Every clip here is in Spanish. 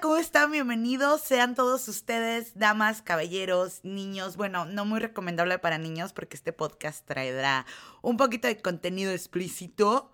¿cómo están? Bienvenidos sean todos ustedes, damas, caballeros, niños. Bueno, no muy recomendable para niños porque este podcast traerá un poquito de contenido explícito.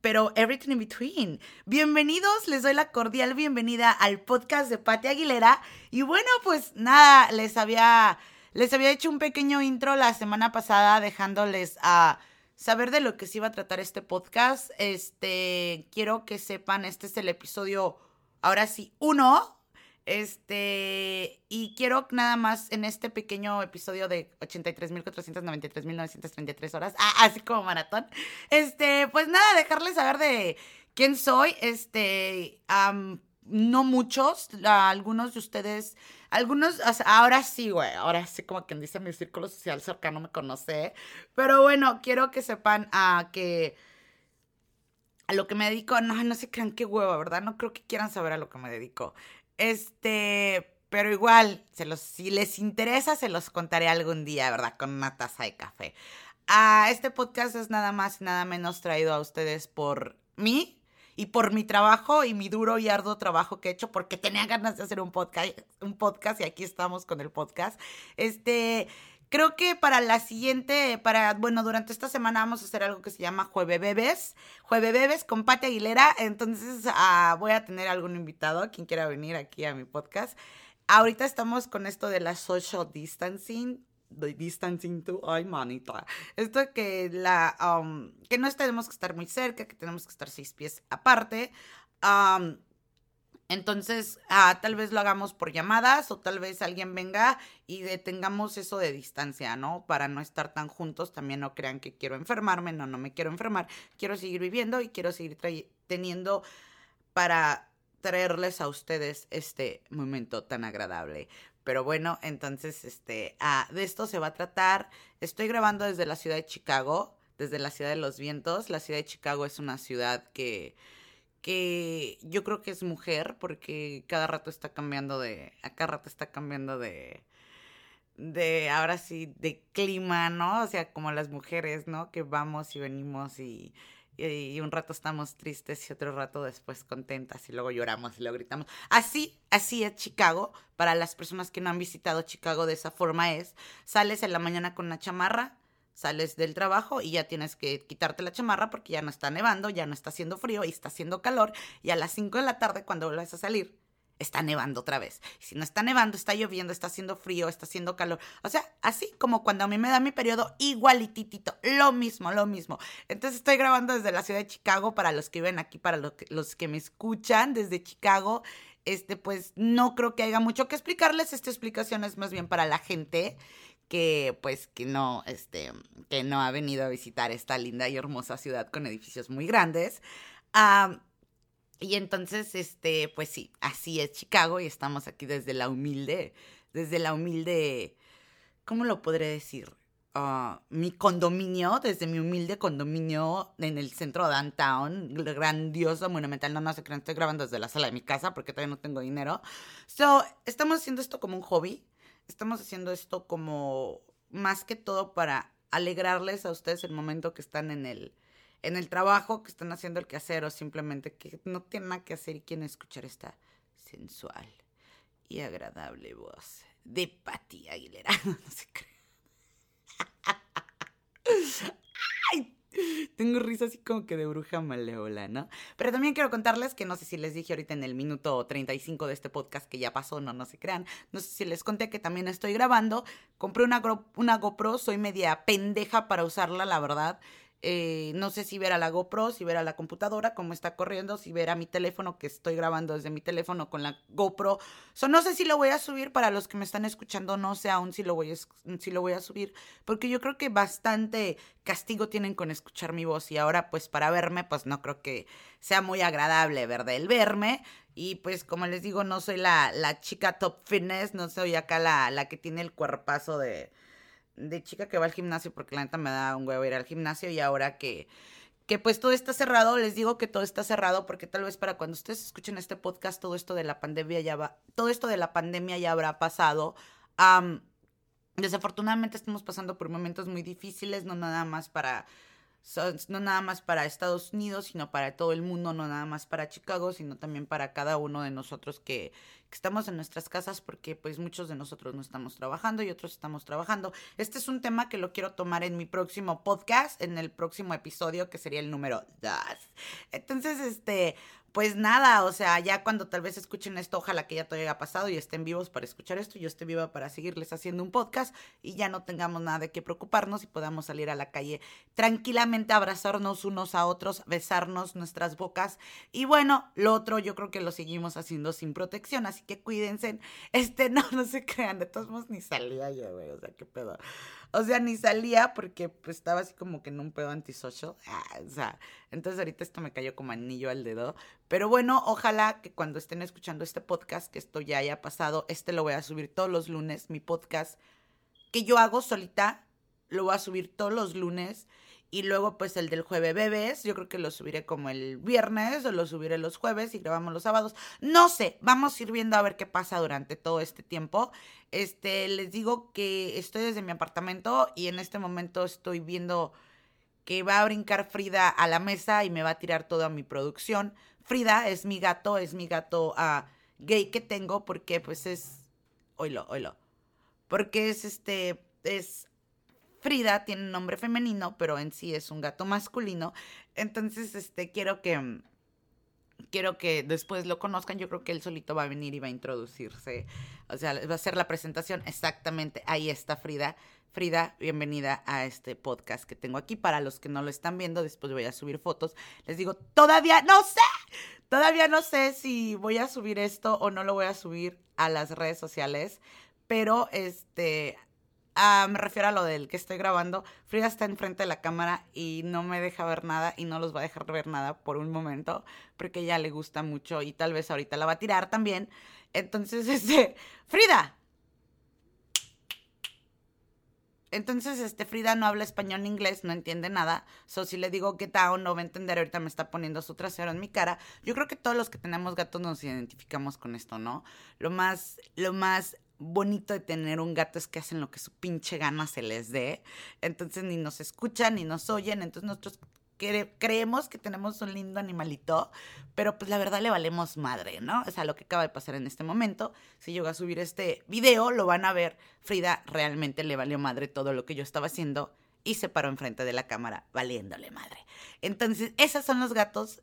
pero everything in between. Bienvenidos, les doy la cordial bienvenida al podcast de Pati Aguilera. Y bueno, pues nada, les había, les había hecho un pequeño intro la semana pasada dejándoles a saber de lo que se iba a tratar este podcast. Este, quiero que sepan, este es el episodio, ahora sí, uno. Este, y quiero nada más en este pequeño episodio de 83.493.933 horas, ah, así como maratón, este, pues nada, dejarles saber de quién soy, este, no muchos, algunos de ustedes algunos, ahora sí, güey, ahora sí como quien dice mi círculo social cercano me conoce, pero bueno, quiero que sepan a que a lo que me dedico, no, no se crean qué huevo, ¿verdad? No creo que quieran saber a lo que me dedico. Este, pero igual, si les interesa, se los contaré algún día, ¿verdad? Con una taza de café. Ah, este podcast es nada más y nada menos traído a ustedes por mí, y por mi trabajo y mi duro y arduo trabajo que he hecho porque tenía ganas de hacer un podcast, un podcast y aquí estamos con el podcast. Este, creo que para la siguiente, para, bueno, durante esta semana vamos a hacer algo que se llama Jueve Bebes, Jueve Bebes con Pati Aguilera, entonces uh, voy a tener algún invitado, quien quiera venir aquí a mi podcast. Ahorita estamos con esto de la social distancing, the distancing to, ay manita, esto que la, um, que no tenemos que estar muy cerca, que tenemos que estar seis pies aparte, um, entonces, ah, tal vez lo hagamos por llamadas o tal vez alguien venga y detengamos eso de distancia, ¿no? Para no estar tan juntos, también no crean que quiero enfermarme, no, no me quiero enfermar, quiero seguir viviendo y quiero seguir teniendo para traerles a ustedes este momento tan agradable. Pero bueno, entonces, este, ah, de esto se va a tratar. Estoy grabando desde la ciudad de Chicago, desde la ciudad de los vientos. La ciudad de Chicago es una ciudad que, que yo creo que es mujer, porque cada rato está cambiando de, a cada rato está cambiando de, de, ahora sí, de clima, ¿no? O sea, como las mujeres, ¿no? Que vamos y venimos y y un rato estamos tristes y otro rato después contentas y luego lloramos y luego gritamos. Así, así es Chicago. Para las personas que no han visitado Chicago de esa forma es, sales en la mañana con una chamarra, sales del trabajo y ya tienes que quitarte la chamarra porque ya no está nevando, ya no está haciendo frío y está haciendo calor y a las 5 de la tarde cuando vuelves a salir está nevando otra vez. Si no está nevando, está lloviendo, está haciendo frío, está haciendo calor. O sea, así como cuando a mí me da mi periodo, igualititito, lo mismo, lo mismo. Entonces estoy grabando desde la ciudad de Chicago para los que viven aquí, para los que, los que me escuchan desde Chicago. Este, pues no creo que haya mucho que explicarles. Esta explicación es más bien para la gente que pues que no, este, que no ha venido a visitar esta linda y hermosa ciudad con edificios muy grandes. Ah... Y entonces, este, pues sí, así es Chicago y estamos aquí desde la humilde, desde la humilde, ¿cómo lo podré decir? Ah, mi condominio, desde mi humilde condominio en el centro de downtown, grandioso, monumental, no, no sé qué, estoy grabando desde la sala de mi casa porque todavía no tengo dinero. So, estamos haciendo esto como un hobby, estamos haciendo esto como más que todo para alegrarles a ustedes el momento que están en el, en el trabajo que están haciendo el quehacer o simplemente que no tienen nada que hacer y quieren escuchar esta sensual y agradable voz de Patti Aguilera. No se cree. Ay, tengo risa así como que de bruja maleola, ¿no? Pero también quiero contarles que no sé si les dije ahorita en el minuto 35 de este podcast que ya pasó, no, no se crean. No sé si les conté que también estoy grabando. Compré una, una GoPro, soy media pendeja para usarla, la verdad. Eh, no sé si ver a la GoPro, si ver a la computadora, cómo está corriendo, si ver a mi teléfono, que estoy grabando desde mi teléfono con la GoPro. So, no sé si lo voy a subir para los que me están escuchando, no sé aún si lo, voy a, si lo voy a subir, porque yo creo que bastante castigo tienen con escuchar mi voz y ahora pues para verme, pues no creo que sea muy agradable, ¿verdad? El verme. Y pues como les digo, no soy la, la chica top fitness, no soy acá la, la que tiene el cuerpazo de de chica que va al gimnasio, porque la neta me da un huevo ir al gimnasio y ahora que, que pues todo está cerrado, les digo que todo está cerrado porque tal vez para cuando ustedes escuchen este podcast todo esto de la pandemia ya va, todo esto de la pandemia ya habrá pasado. desafortunadamente estamos pasando por momentos muy difíciles, no nada más para no nada más para Estados Unidos, sino para todo el mundo, no nada más para Chicago, sino también para cada uno de nosotros que, que, estamos en nuestras casas, porque pues muchos de nosotros no estamos trabajando y otros estamos trabajando. Este es un tema que lo quiero tomar en mi próximo podcast, en el próximo episodio, que sería el número 2. Entonces, este, pues nada, o sea, ya cuando tal vez escuchen esto, ojalá que ya todo haya pasado y estén vivos para escuchar esto, yo esté viva para seguirles haciendo un podcast y ya no tengamos nada de qué preocuparnos y podamos salir a la calle tranquilamente, abrazarnos unos a otros, besarnos nuestras bocas. Y bueno, lo otro yo creo que lo seguimos haciendo sin protección, así que cuídense. Este, no, no se crean, de todos modos ni salía yo, güey, o sea, qué pedo. O sea, ni salía porque pues estaba así como que en un pedo antisocial. Ah, o sea, entonces ahorita esto me cayó como anillo al dedo. Pero bueno, ojalá que cuando estén escuchando este podcast, que esto ya haya pasado, este lo voy a subir todos los lunes, mi podcast que yo hago solita, lo voy a subir todos los lunes. Y luego, pues el del jueves bebés, yo creo que lo subiré como el viernes o lo subiré los jueves y grabamos los sábados. No sé, vamos a ir viendo a ver qué pasa durante todo este tiempo. Este, les digo que estoy desde mi apartamento y en este momento estoy viendo que va a brincar Frida a la mesa y me va a tirar toda mi producción. Frida es mi gato, es mi gato uh, gay que tengo porque pues es, oilo, oilo, porque es este, es Frida tiene un nombre femenino, pero en sí es un gato masculino. Entonces, este, quiero que quiero que después lo conozcan. Yo creo que él solito va a venir y va a introducirse. O sea, va a hacer la presentación. Exactamente. Ahí está Frida. Frida, bienvenida a este podcast que tengo aquí. Para los que no lo están viendo, después voy a subir fotos. Les digo, todavía no sé. Todavía no sé si voy a subir esto o no lo voy a subir a las redes sociales. Pero este Ah, me refiero a lo del que estoy grabando. Frida está enfrente de la cámara y no me deja ver nada y no los va a dejar ver nada por un momento porque ella le gusta mucho y tal vez ahorita la va a tirar también. Entonces, este, Frida. Entonces, este, Frida no habla español ni inglés, no entiende nada. So, si le digo get down, no va a entender. Ahorita me está poniendo su trasero en mi cara. Yo creo que todos los que tenemos gatos nos identificamos con esto, ¿no? Lo más, lo más bonito de tener un gato es que hacen lo que su pinche gana se les dé. Entonces ni nos escuchan ni nos oyen. Entonces nosotros creemos que tenemos un lindo animalito, pero pues la verdad le valemos madre, ¿no? O sea, lo que acaba de pasar en este momento. Si voy a subir este video, lo van a ver. Frida realmente le valió madre todo lo que yo estaba haciendo y se paró enfrente de la cámara valiéndole madre. Entonces, esos son los gatos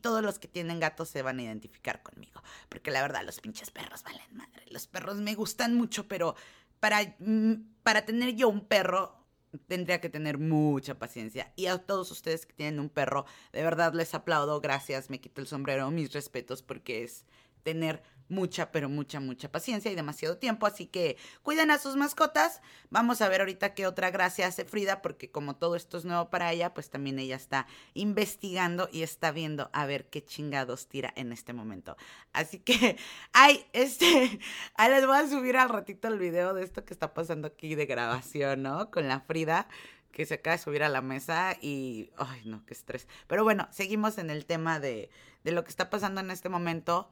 todos los que tienen gatos se van a identificar conmigo. Porque la verdad, los pinches perros valen madre. Los perros me gustan mucho, pero para, mm, para tener yo un perro tendría que tener mucha paciencia. Y a todos ustedes que tienen un perro, de verdad les aplaudo, gracias, me quito el sombrero, mis respetos, porque es tener mucha, pero mucha, mucha paciencia y demasiado tiempo. Así que cuiden a sus mascotas. Vamos a ver ahorita qué otra gracia hace Frida, porque como todo esto es nuevo para ella, pues también ella está investigando y está viendo a ver qué chingados tira en este momento. Así que, ay, este, ahí les voy a subir al ratito el video de esto que está pasando aquí de grabación, ¿no? Con la Frida que se acaba de subir a la mesa y, ay, no, qué estrés. Pero bueno, seguimos en el tema de, de lo que está pasando en este momento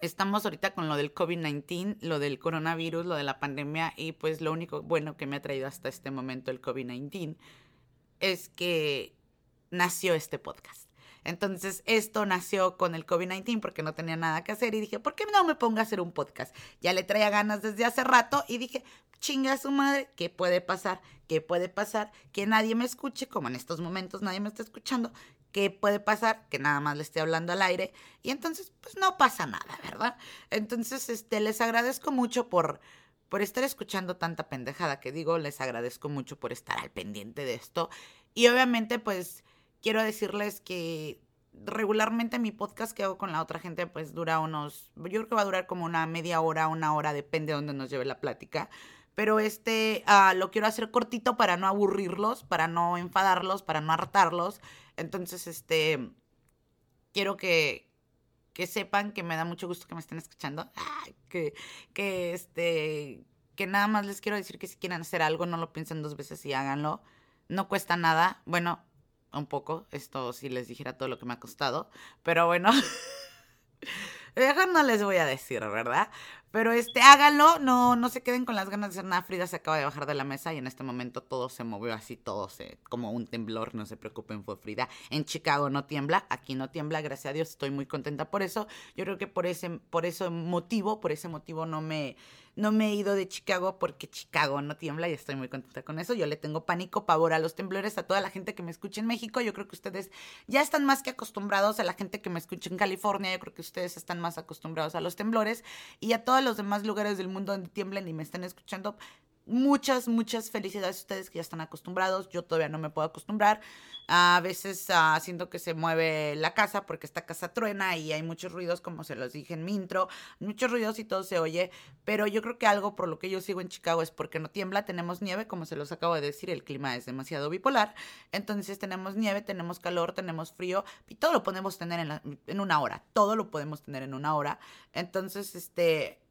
estamos ahorita con lo del COVID-19, lo del coronavirus, lo de la pandemia y pues lo único bueno que me ha traído hasta este momento el COVID-19 es que nació este podcast. Entonces, esto nació con el COVID-19 porque no tenía nada que hacer y dije, ¿por qué no me pongo a hacer un podcast? Ya le traía ganas desde hace rato y dije, chinga su madre, ¿qué puede pasar? ¿Qué puede pasar? Que nadie me escuche, como en estos momentos nadie me está escuchando. ¿Qué puede pasar? Que nada más le esté hablando al aire y entonces pues no pasa nada, ¿verdad? Entonces, este, les agradezco mucho por, por estar escuchando tanta pendejada que digo, les agradezco mucho por estar al pendiente de esto y obviamente pues quiero decirles que regularmente mi podcast que hago con la otra gente pues dura unos, yo creo que va a durar como una media hora, una hora, depende de dónde nos lleve la plática. Pero este uh, lo quiero hacer cortito para no aburrirlos, para no enfadarlos, para no hartarlos. Entonces, este, quiero que, que sepan que me da mucho gusto que me estén escuchando. que, que, este, que nada más les quiero decir que si quieren hacer algo, no lo piensen dos veces y háganlo. No cuesta nada. Bueno, un poco. Esto si les dijera todo lo que me ha costado. Pero bueno. No les voy a decir, ¿verdad? Pero este, háganlo, no, no se queden con las ganas de hacer nada. Frida se acaba de bajar de la mesa y en este momento todo se movió así, todo se, como un temblor, no se preocupen, fue Frida. En Chicago no tiembla, aquí no tiembla, gracias a Dios, estoy muy contenta por eso. Yo creo que por ese, por ese motivo, por ese motivo no me, no me he ido de Chicago porque Chicago no tiembla y estoy muy contenta con eso. Yo le tengo pánico, pavor a los temblores, a toda la gente que me escucha en México. Yo creo que ustedes ya están más que acostumbrados a la gente que me escucha en California. Yo creo que ustedes están más acostumbrados a los temblores y a todos los demás lugares del mundo tiemblen y me están escuchando. Muchas, muchas felicidades a ustedes que ya están acostumbrados. Yo todavía no me puedo acostumbrar. A veces uh, siento que se mueve la casa porque esta casa truena y hay muchos ruidos, como se los dije en mi intro, muchos ruidos y todo se oye, pero yo creo que algo por lo que yo sigo en Chicago es porque no tiembla, tenemos nieve, como se los acabo de decir, el clima es demasiado bipolar, entonces tenemos nieve, tenemos calor, tenemos frío y todo lo podemos tener en, en una hora, todo lo podemos tener en una hora, entonces este...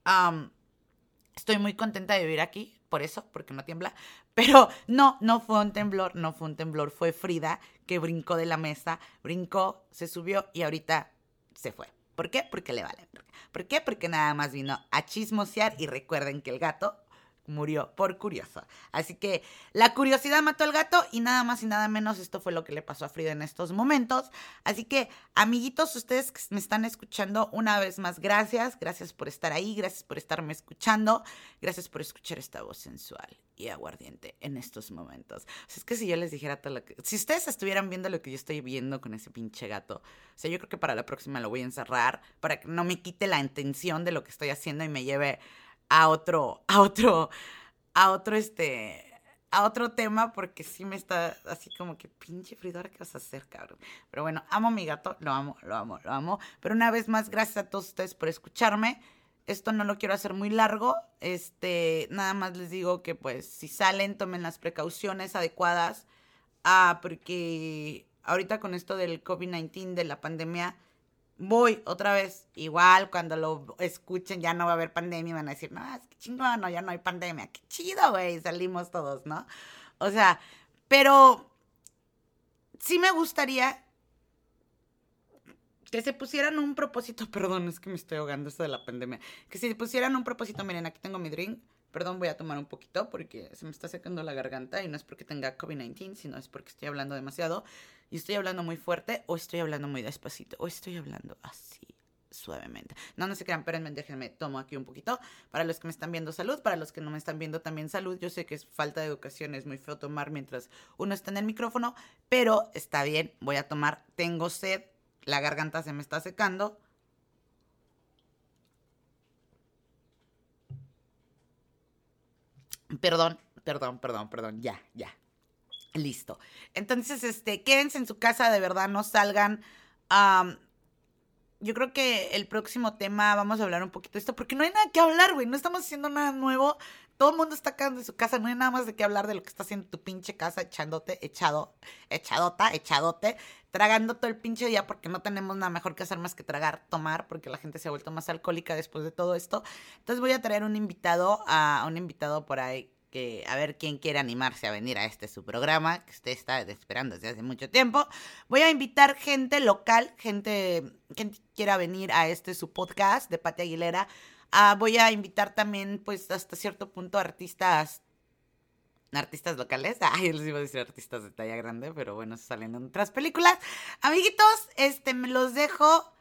Estoy muy contenta de vivir aquí, por eso, porque no tiembla. Pero no, no fue un temblor, no fue un temblor, fue Frida que brincó de la mesa, brincó, se subió y ahorita se fue. ¿Por qué? Porque le vale. ¿Por qué? Porque nada más vino a chismosear y recuerden que el gato murió por curioso. Así que la curiosidad mató al gato y nada más y nada menos esto fue lo que le pasó a Frida en estos momentos. Así que amiguitos, ustedes que me están escuchando una vez más, gracias, gracias por estar ahí, gracias por estarme escuchando, gracias por escuchar esta voz sensual y aguardiente en estos momentos. es que si yo les dijera todo lo que... Si ustedes estuvieran viendo lo que yo estoy viendo con ese pinche gato, o sea, yo creo que para la próxima lo voy a encerrar para que no me quite la intención de lo que estoy haciendo y me lleve a otro, a otro, a otro, este, a otro tema porque sí me está así como que pinche Fridor, ¿qué vas a hacer, cabrón? Pero bueno, amo a mi gato, lo amo, lo amo, lo amo. Pero una vez más, gracias a todos ustedes por escucharme. Esto no lo quiero hacer muy largo. Este, nada más les digo que pues si salen, tomen las precauciones adecuadas. Ah, porque ahorita con esto del COVID-19, de la pandemia, voy otra vez. Igual cuando lo escuchen ya no va a haber pandemia, van a decir, no, es que chingón, no, ya no hay pandemia. Qué chido, güey, salimos todos, ¿no? O sea, pero sí me gustaría que se pusieran un propósito, perdón, es que me estoy ahogando esto de la pandemia, que se pusieran un propósito, miren, aquí tengo mi drink, perdón, voy a tomar un poquito porque se me está secando la garganta y no es porque tenga COVID-19, sino es porque estoy hablando demasiado y estoy hablando muy fuerte o estoy hablando muy despacito o estoy hablando así suavemente. No, no se crean, espérenme, déjenme, tomo aquí un poquito. Para los que me están viendo, salud. Para los que no me están viendo, también salud. Yo sé que es falta de educación, es muy feo tomar mientras uno está en el micrófono, pero está bien, voy a tomar. Tengo sed, la garganta se me está secando. Perdón, perdón, perdón, perdón, ya, ya, Listo. Entonces, este, quédense en su casa, de verdad, no salgan. yo creo que el próximo tema vamos a hablar un poquito de esto, porque no hay nada que hablar, güey. No estamos haciendo nada nuevo. Todo el mundo está quedando en su casa. No hay nada más de qué hablar de lo que está haciendo tu pinche casa, echándote, echado, echadota, echadote, tragando todo el pinche día, porque no tenemos nada mejor que hacer más que tragar, tomar, porque la gente se ha vuelto más alcohólica después de todo esto. Entonces voy a traer un invitado, a un invitado por ahí que a ver quién quiere animarse a venir a este su programa, que usted está esperando desde hace mucho tiempo. Voy a invitar gente local, gente que quiera venir a este su podcast de Pati Aguilera. Ah, voy a invitar también, pues, hasta cierto punto artistas artistas locales. Ay, les iba a decir artistas de talla grande, pero bueno, salen en otras películas. Amiguitos, este, me los dejo.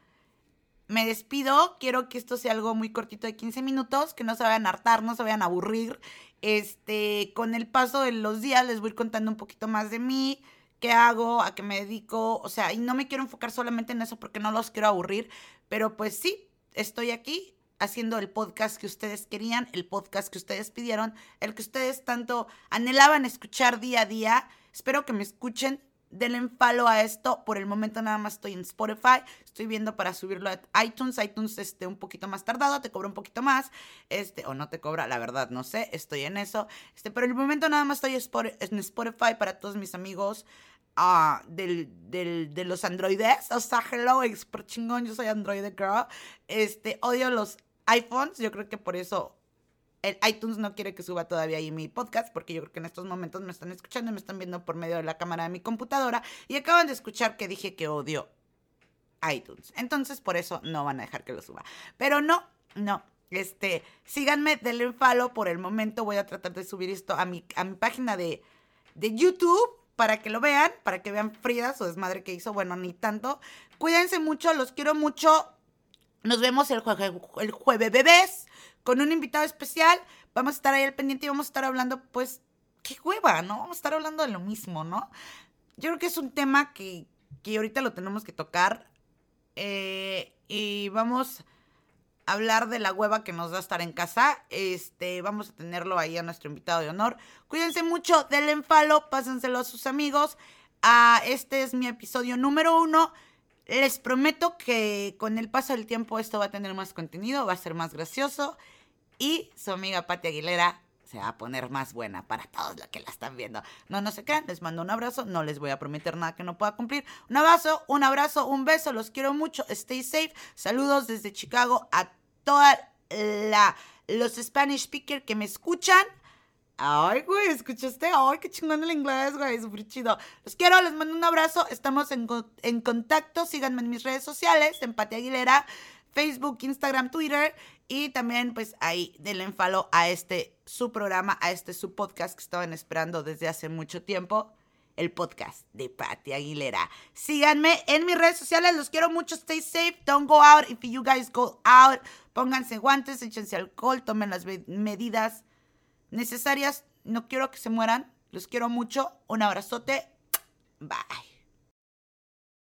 Me despido. Quiero que esto sea algo muy cortito de 15 minutos, que no se vayan a hartar, no se vayan a aburrir este, con el paso de los días les voy contando un poquito más de mí, qué hago, a qué me dedico, o sea, y no me quiero enfocar solamente en eso porque no los quiero aburrir, pero pues sí, estoy aquí haciendo el podcast que ustedes querían, el podcast que ustedes pidieron, el que ustedes tanto anhelaban escuchar día a día. Espero que me escuchen denle follow a esto. Por el momento nada más estoy en Spotify. Estoy viendo para subirlo a iTunes. iTunes este un poquito más tardado, te cobra un poquito más. Este, o no te cobra, la verdad, no sé. Estoy en eso. Este, pero el momento nada más estoy en Spotify para todos mis amigos. Uh, del, del, de los androides. O sea, hello, super chingón. Yo soy android girl. Este, odio los iPhones. Yo creo que por eso el iTunes no quiere que suba todavía ahí mi podcast porque yo creo que en estos momentos me están escuchando y me están viendo por medio de la cámara de mi computadora y acaban de escuchar que dije que odio iTunes. Entonces por eso no van a dejar que lo suba. Pero no, no. Este, síganme, denle follow por el momento. Voy a tratar de subir esto a mi, a mi página de, de YouTube para que lo vean, para que vean Frida su desmadre que hizo. Bueno, ni tanto. Cuídense mucho, los quiero mucho. Nos vemos el, el jueves bebés con un invitado especial. Vamos a estar ahí al pendiente y vamos a estar hablando, pues, qué hueva, ¿no? Vamos a estar hablando de lo mismo, ¿no? Yo creo que es un tema que, que ahorita lo tenemos que tocar. Eh, y vamos hablar de la hueva que nos va a estar en casa. Este, vamos a tenerlo ahí a nuestro invitado de honor. Cuídense mucho, denle en follow, pásenselo a sus amigos. Ah, este es mi episodio número uno. Les prometo que con el paso del tiempo esto va a tener más contenido, va a ser más gracioso. Y su amiga Pati Aguilera se va a poner más buena para todos los que la están viendo. No, no se crean, les mando un abrazo, no les voy a prometer nada que no pueda cumplir. Un abrazo, un abrazo, un beso, los quiero mucho, stay safe. Saludos desde Chicago a toda la los Spanish speakers que me escuchan. Ay, güey, ¿escuchaste? Ay, qué chingón el inglés, güey, súper chido. Los quiero, les mando un abrazo. Estamos en, contacto. Síganme en mis redes sociales, Empate Aguilera, Facebook, Instagram, Twitter. Y también, pues ahí, denle en follow a este su programa, a este su podcast que estaban esperando desde hace mucho tiempo. El podcast de Patti Aguilera. Síganme en mis redes sociales, los quiero mucho. Stay safe, don't go out. If you guys go out, pónganse guantes, échense alcohol, tomen las medidas necesarias. No quiero que se mueran. Los quiero mucho. Un abrazote. Bye.